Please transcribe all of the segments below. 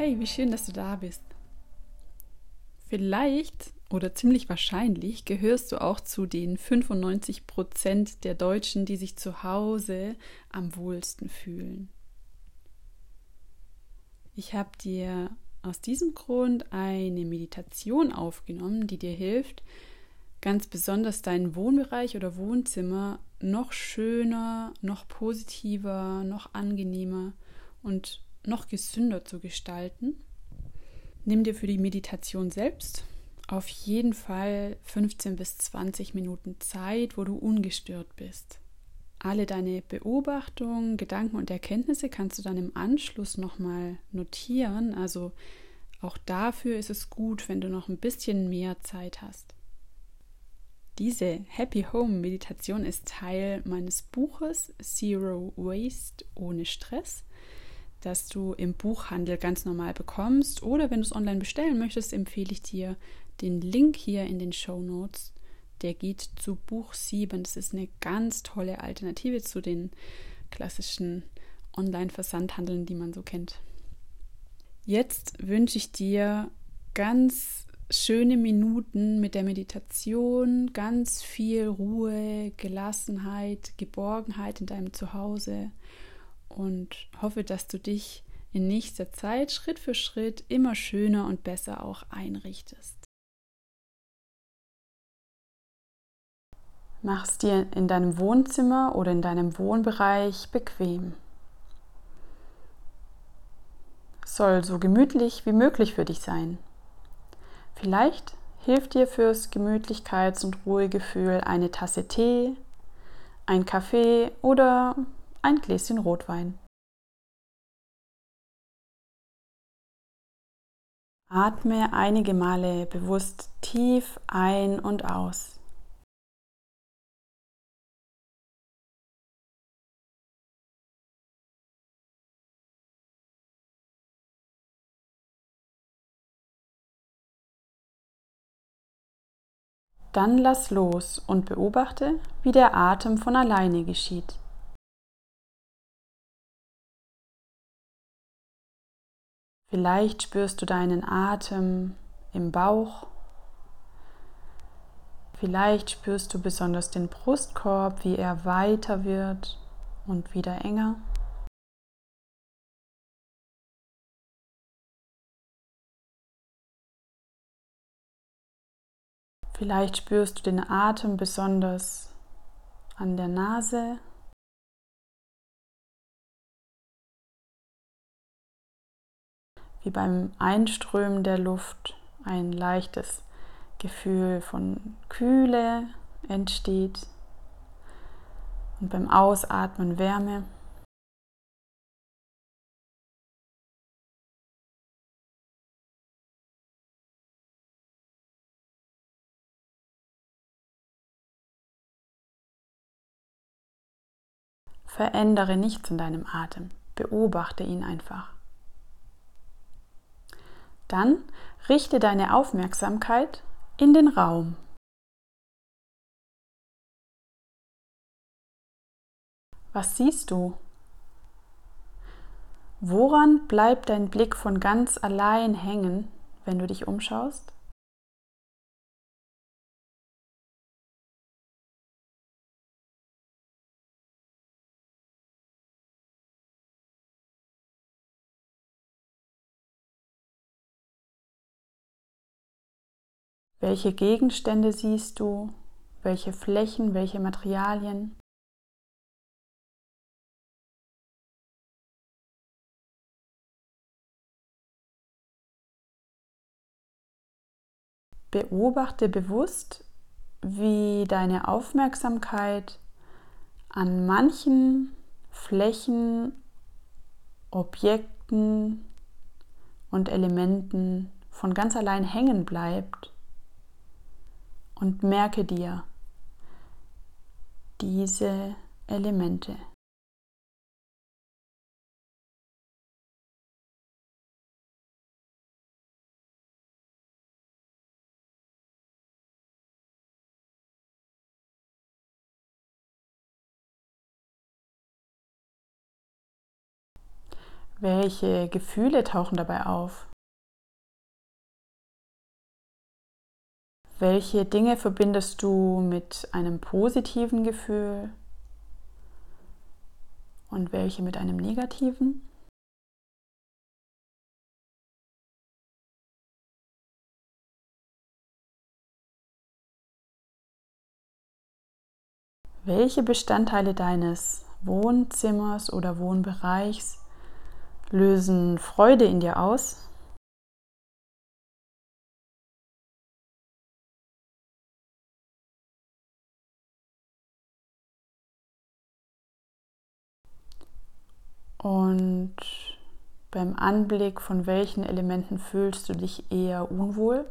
Hey, wie schön, dass du da bist. Vielleicht oder ziemlich wahrscheinlich gehörst du auch zu den 95 Prozent der Deutschen, die sich zu Hause am wohlsten fühlen. Ich habe dir aus diesem Grund eine Meditation aufgenommen, die dir hilft, ganz besonders deinen Wohnbereich oder Wohnzimmer noch schöner, noch positiver, noch angenehmer und noch gesünder zu gestalten. Nimm dir für die Meditation selbst auf jeden Fall 15 bis 20 Minuten Zeit, wo du ungestört bist. Alle deine Beobachtungen, Gedanken und Erkenntnisse kannst du dann im Anschluss nochmal notieren. Also auch dafür ist es gut, wenn du noch ein bisschen mehr Zeit hast. Diese Happy Home Meditation ist Teil meines Buches Zero Waste ohne Stress, das du im Buchhandel ganz normal bekommst. Oder wenn du es online bestellen möchtest, empfehle ich dir den Link hier in den Show Notes. Der geht zu Buch 7. Das ist eine ganz tolle Alternative zu den klassischen Online-Versandhandeln, die man so kennt. Jetzt wünsche ich dir ganz schöne Minuten mit der Meditation, ganz viel Ruhe, Gelassenheit, Geborgenheit in deinem Zuhause und hoffe, dass du dich in nächster Zeit Schritt für Schritt immer schöner und besser auch einrichtest. Mach es dir in deinem Wohnzimmer oder in deinem Wohnbereich bequem. Soll so gemütlich wie möglich für dich sein. Vielleicht hilft dir fürs Gemütlichkeits- und Ruhegefühl eine Tasse Tee, ein Kaffee oder ein Gläschen Rotwein. Atme einige Male bewusst tief ein und aus. Dann lass los und beobachte, wie der Atem von alleine geschieht. Vielleicht spürst du deinen Atem im Bauch. Vielleicht spürst du besonders den Brustkorb, wie er weiter wird und wieder enger. Vielleicht spürst du den Atem besonders an der Nase. Wie beim Einströmen der Luft ein leichtes Gefühl von Kühle entsteht und beim Ausatmen Wärme. Verändere nichts in deinem Atem, beobachte ihn einfach. Dann richte deine Aufmerksamkeit in den Raum. Was siehst du? Woran bleibt dein Blick von ganz allein hängen, wenn du dich umschaust? Welche Gegenstände siehst du? Welche Flächen, welche Materialien? Beobachte bewusst, wie deine Aufmerksamkeit an manchen Flächen, Objekten und Elementen von ganz allein hängen bleibt und merke dir diese Elemente. Welche Gefühle tauchen dabei auf? Welche Dinge verbindest du mit einem positiven Gefühl und welche mit einem negativen? Welche Bestandteile deines Wohnzimmers oder Wohnbereichs lösen Freude in dir aus? Und beim Anblick von welchen Elementen fühlst du dich eher unwohl?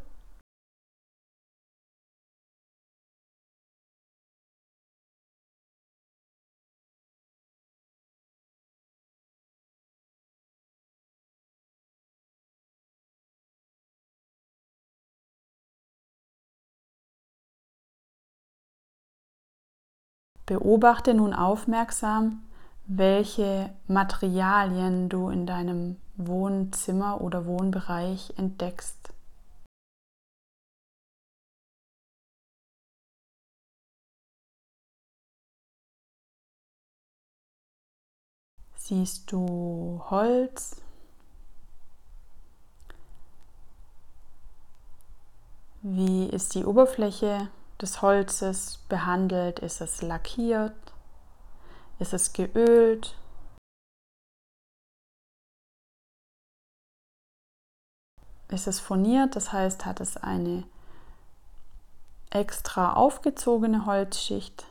Beobachte nun aufmerksam, welche Materialien du in deinem Wohnzimmer oder Wohnbereich entdeckst. Siehst du Holz? Wie ist die Oberfläche des Holzes behandelt? Ist es lackiert? Ist es geölt? Ist es furniert? Das heißt, hat es eine extra aufgezogene Holzschicht?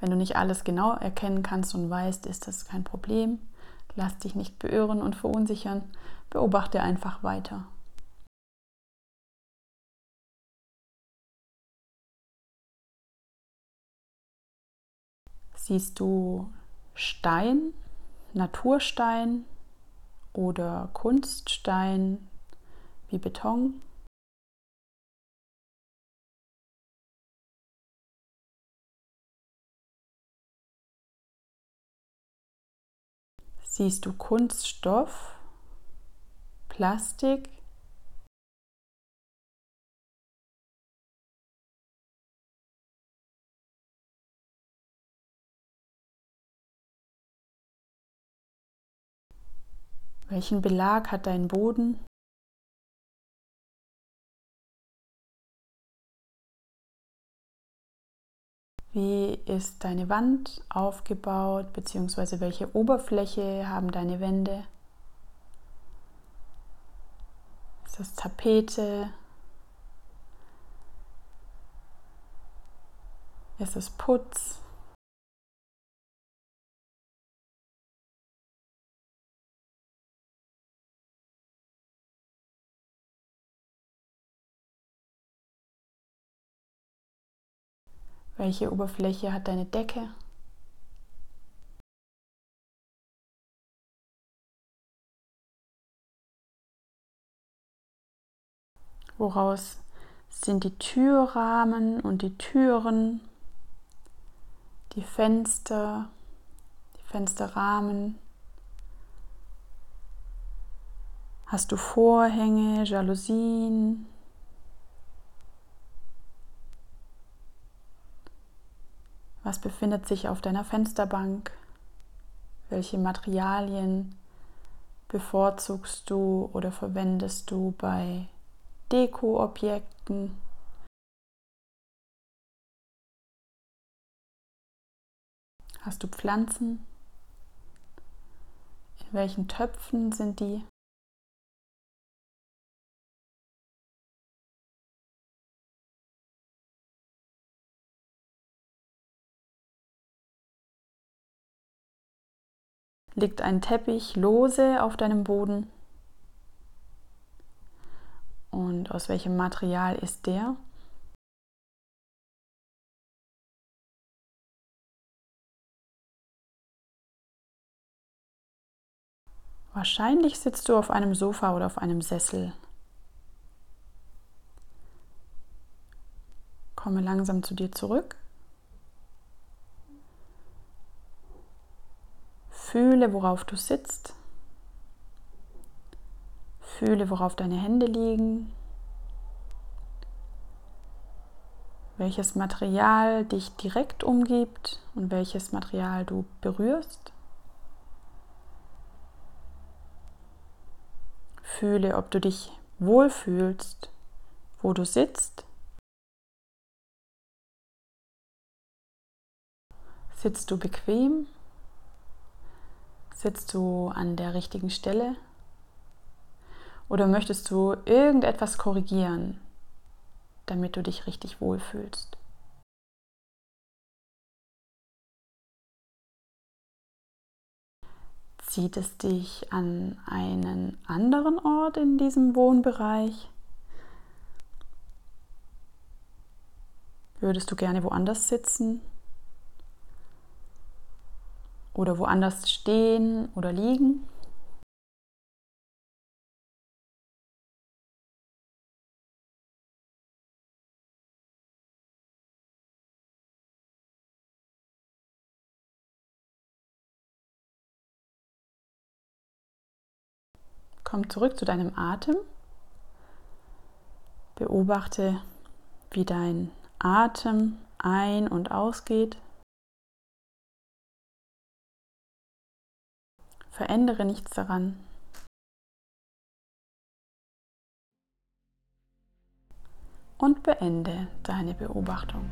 Wenn du nicht alles genau erkennen kannst und weißt, ist das kein Problem. Lass dich nicht beirren und verunsichern. Beobachte einfach weiter. Siehst du Stein, Naturstein oder Kunststein wie Beton? Siehst du Kunststoff, Plastik Welchen Belag hat dein Boden? Wie ist deine Wand aufgebaut, beziehungsweise welche Oberfläche haben deine Wände? Ist das Tapete? Ist es Putz? Welche Oberfläche hat deine Decke? Woraus sind die Türrahmen und die Türen, die Fenster, die Fensterrahmen? Hast du Vorhänge, Jalousien? Was befindet sich auf deiner Fensterbank? Welche Materialien bevorzugst du oder verwendest du bei Dekoobjekten? Hast du Pflanzen? In welchen Töpfen sind die? Liegt ein Teppich lose auf deinem Boden? Und aus welchem Material ist der? Wahrscheinlich sitzt du auf einem Sofa oder auf einem Sessel. Komme langsam zu dir zurück. Fühle, worauf du sitzt. Fühle, worauf deine Hände liegen. Welches Material dich direkt umgibt und welches Material du berührst. Fühle, ob du dich wohlfühlst, wo du sitzt. Sitzt du bequem? Sitzt du an der richtigen Stelle? Oder möchtest du irgendetwas korrigieren, damit du dich richtig wohlfühlst? Zieht es dich an einen anderen Ort in diesem Wohnbereich? Würdest du gerne woanders sitzen? Oder woanders stehen oder liegen. Komm zurück zu deinem Atem. Beobachte, wie dein Atem ein- und ausgeht. Verändere nichts daran. Und beende deine Beobachtung.